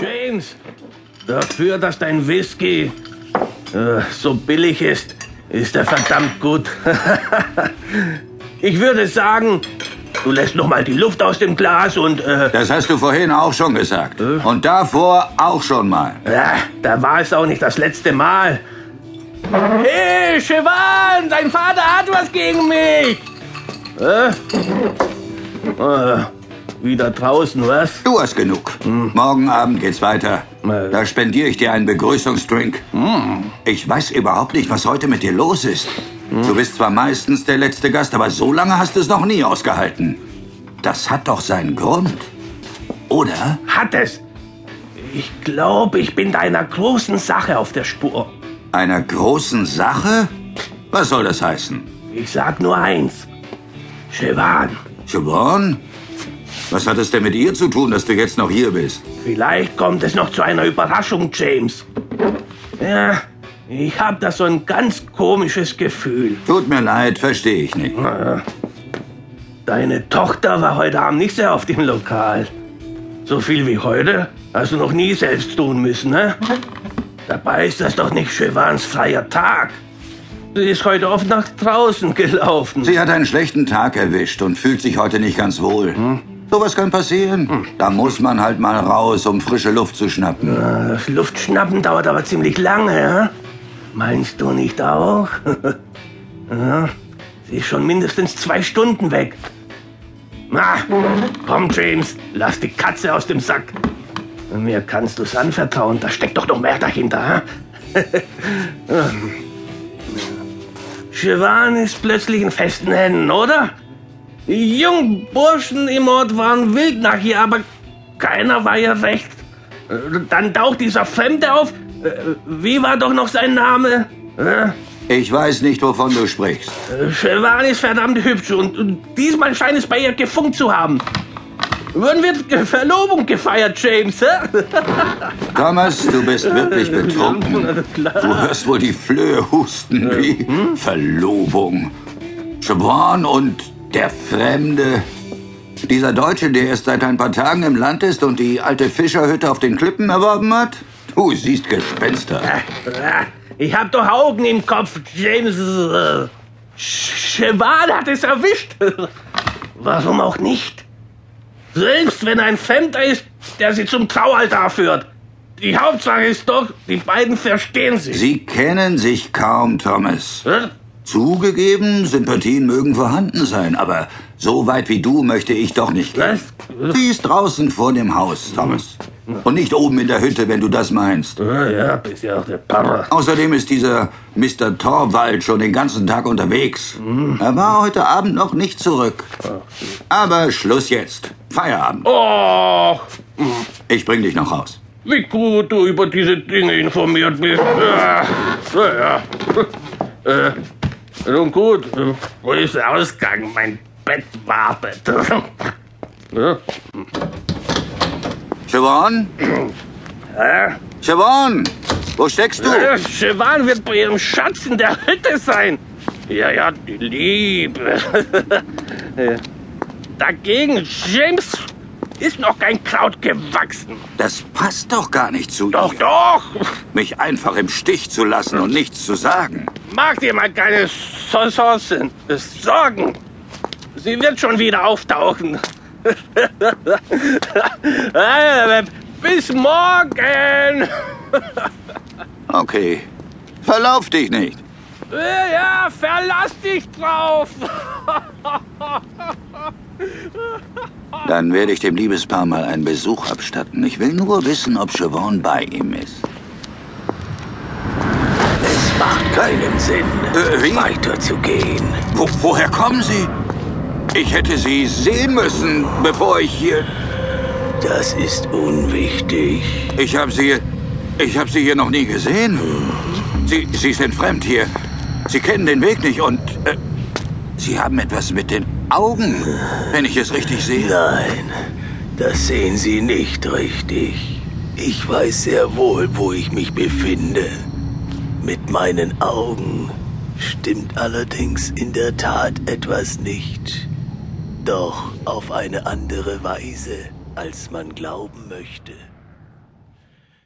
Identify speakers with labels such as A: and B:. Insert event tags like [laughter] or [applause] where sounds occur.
A: James, dafür, dass dein Whisky äh, so billig ist, ist er verdammt gut. [laughs] ich würde sagen, du lässt noch mal die Luft aus dem Glas und... Äh,
B: Das hast du vorhin auch schon gesagt. Und davor auch schon mal.
A: ja, da war es auch nicht das letzte Mal. Hey, Chevan, dein Vater hat was gegen mich. Äh? Äh, wieder draußen, was?
B: Du hast genug. Morgen Abend geht's weiter.
A: Äh.
B: Da spendiere ich dir einen Begrüßungsdrink. Ich weiß überhaupt nicht, was heute mit dir los ist. Du bist zwar meistens der letzte Gast, aber so lange hast du es noch nie ausgehalten. Das hat doch seinen Grund. Oder?
A: Hat es. Ich glaube, ich bin deiner großen Sache auf der Spur.
B: Einer großen Sache? Was soll das heißen?
A: Ich sag nur eins. Chevan,
B: Siobhan? Was hat es denn mit ihr zu tun, dass du jetzt noch hier bist?
A: vielleicht kommt es noch zu einer Überraschung, James. Ja, ich hab da so ein ganz komisches Gefühl.
B: Tut mir leid, verstehe ich nicht.
A: Deine Tochter war heute Abend nicht sehr auf dem Lokal. So viel wie heute hast du noch nie selbst tun müssen, ne? Dabei ist das doch nicht Chevans freier Tag. Sie ist heute oft nach draußen gelaufen.
B: Sie hat einen schlechten Tag erwischt und fühlt sich heute nicht ganz wohl. Sowas kann passieren. Da muss man halt mal raus, um frische Luft zu schnappen.
A: Das Luftschnappen dauert aber ziemlich lange, ja? Meinst du nicht auch? [laughs] ja, sie ist schon mindestens zwei Stunden weg. Na, komm, James, lass die Katze aus dem Sack. Mir kannst du's anvertrauen, da steckt doch noch mehr dahinter, ha? [laughs] Siobhan ist plötzlich in festen Händen, oder? Die jungen Burschen im Ort waren wild nach ihr, aber keiner war ihr recht. Äh, Dann taucht dieser Fremde auf. Äh, Wie war doch noch sein Name? Äh,
B: Ich weiß nicht, wovon du sprichst.
A: Siobhan ist verdammt hübsch und, diesmal scheint es bei ihr gefunkt zu haben. Wann wird Verlobung gefeiert, James? [laughs]
B: Thomas, du bist wirklich betrunken. Du hörst wohl die Flöhe husten wie Verlobung. Siobhan und der Fremde. Dieser Deutsche, der erst seit ein paar Tagen im Land ist und die alte Fischerhütte auf den Klippen erworben hat? Du siehst Gespenster.
A: Ich hab doch Augen im Kopf, James. Siobhan hat es erwischt. Warum auch nicht? Selbst wenn ein Fremder ist, der sie zum Traualtar führt. Die Hauptsache ist doch, die beiden verstehen sich.
B: Sie kennen sich kaum, Thomas.
A: Hä?
B: Zugegeben, Sympathien mögen vorhanden sein, aber so weit wie du möchte ich doch nicht gehen. Sie ist draußen vor dem Haus, Thomas. Und nicht oben in der Hütte, wenn du das meinst.
A: Ja, ja, bist ja auch der Papa.
B: Außerdem ist dieser Mr. Torwald schon den ganzen Tag unterwegs. Er war heute Abend noch nicht zurück. Aber Schluss jetzt. Feierabend.
A: Oh,
B: Ich bring dich noch raus.
A: wie gut du über diese Dinge informiert bist. Ja, ja. ja. Äh, nun gut, äh, wo ist der Ausgang? Mein Bett wartet.
B: Siobhan?
A: Hä?
B: Siobhan? Wo steckst du?
A: Ja, Siobhan wird bei ihrem Schatz in der Hütte sein. Ja, ja, die Liebe. [laughs] Dagegen, James, ist noch kein Kraut gewachsen.
B: Das passt doch gar nicht zu
A: Doch,
B: ihr.
A: doch.
B: Mich einfach im Stich zu lassen und nichts zu sagen.
A: Mach dir mal keine So- Sorgen. Sorgen. Sie wird schon wieder auftauchen. [laughs] Äh, Bis morgen.
B: Okay. Verlauf dich nicht.
A: Ja, verlass dich drauf.
B: Dann werde ich dem Liebespaar mal einen Besuch abstatten. Ich will nur wissen, ob Siobhan bei ihm ist.
C: Es macht keinen Sinn,
B: Äh,
C: weiterzugehen.
B: Wo, woher kommen Sie? Ich hätte Sie sehen müssen, bevor ich hier...
C: Das ist unwichtig.
B: Ich habe Sie... Ich habe Sie hier noch nie gesehen. Sie, Sie sind fremd hier. Sie kennen den Weg nicht und... Äh, Sie haben etwas mit den Augen, wenn ich es richtig sehe.
C: Nein, das sehen Sie nicht richtig. Ich weiß sehr wohl, wo ich mich befinde. Mit meinen Augen stimmt allerdings in der Tat etwas nicht. Doch auf eine andere Weise, als man glauben möchte.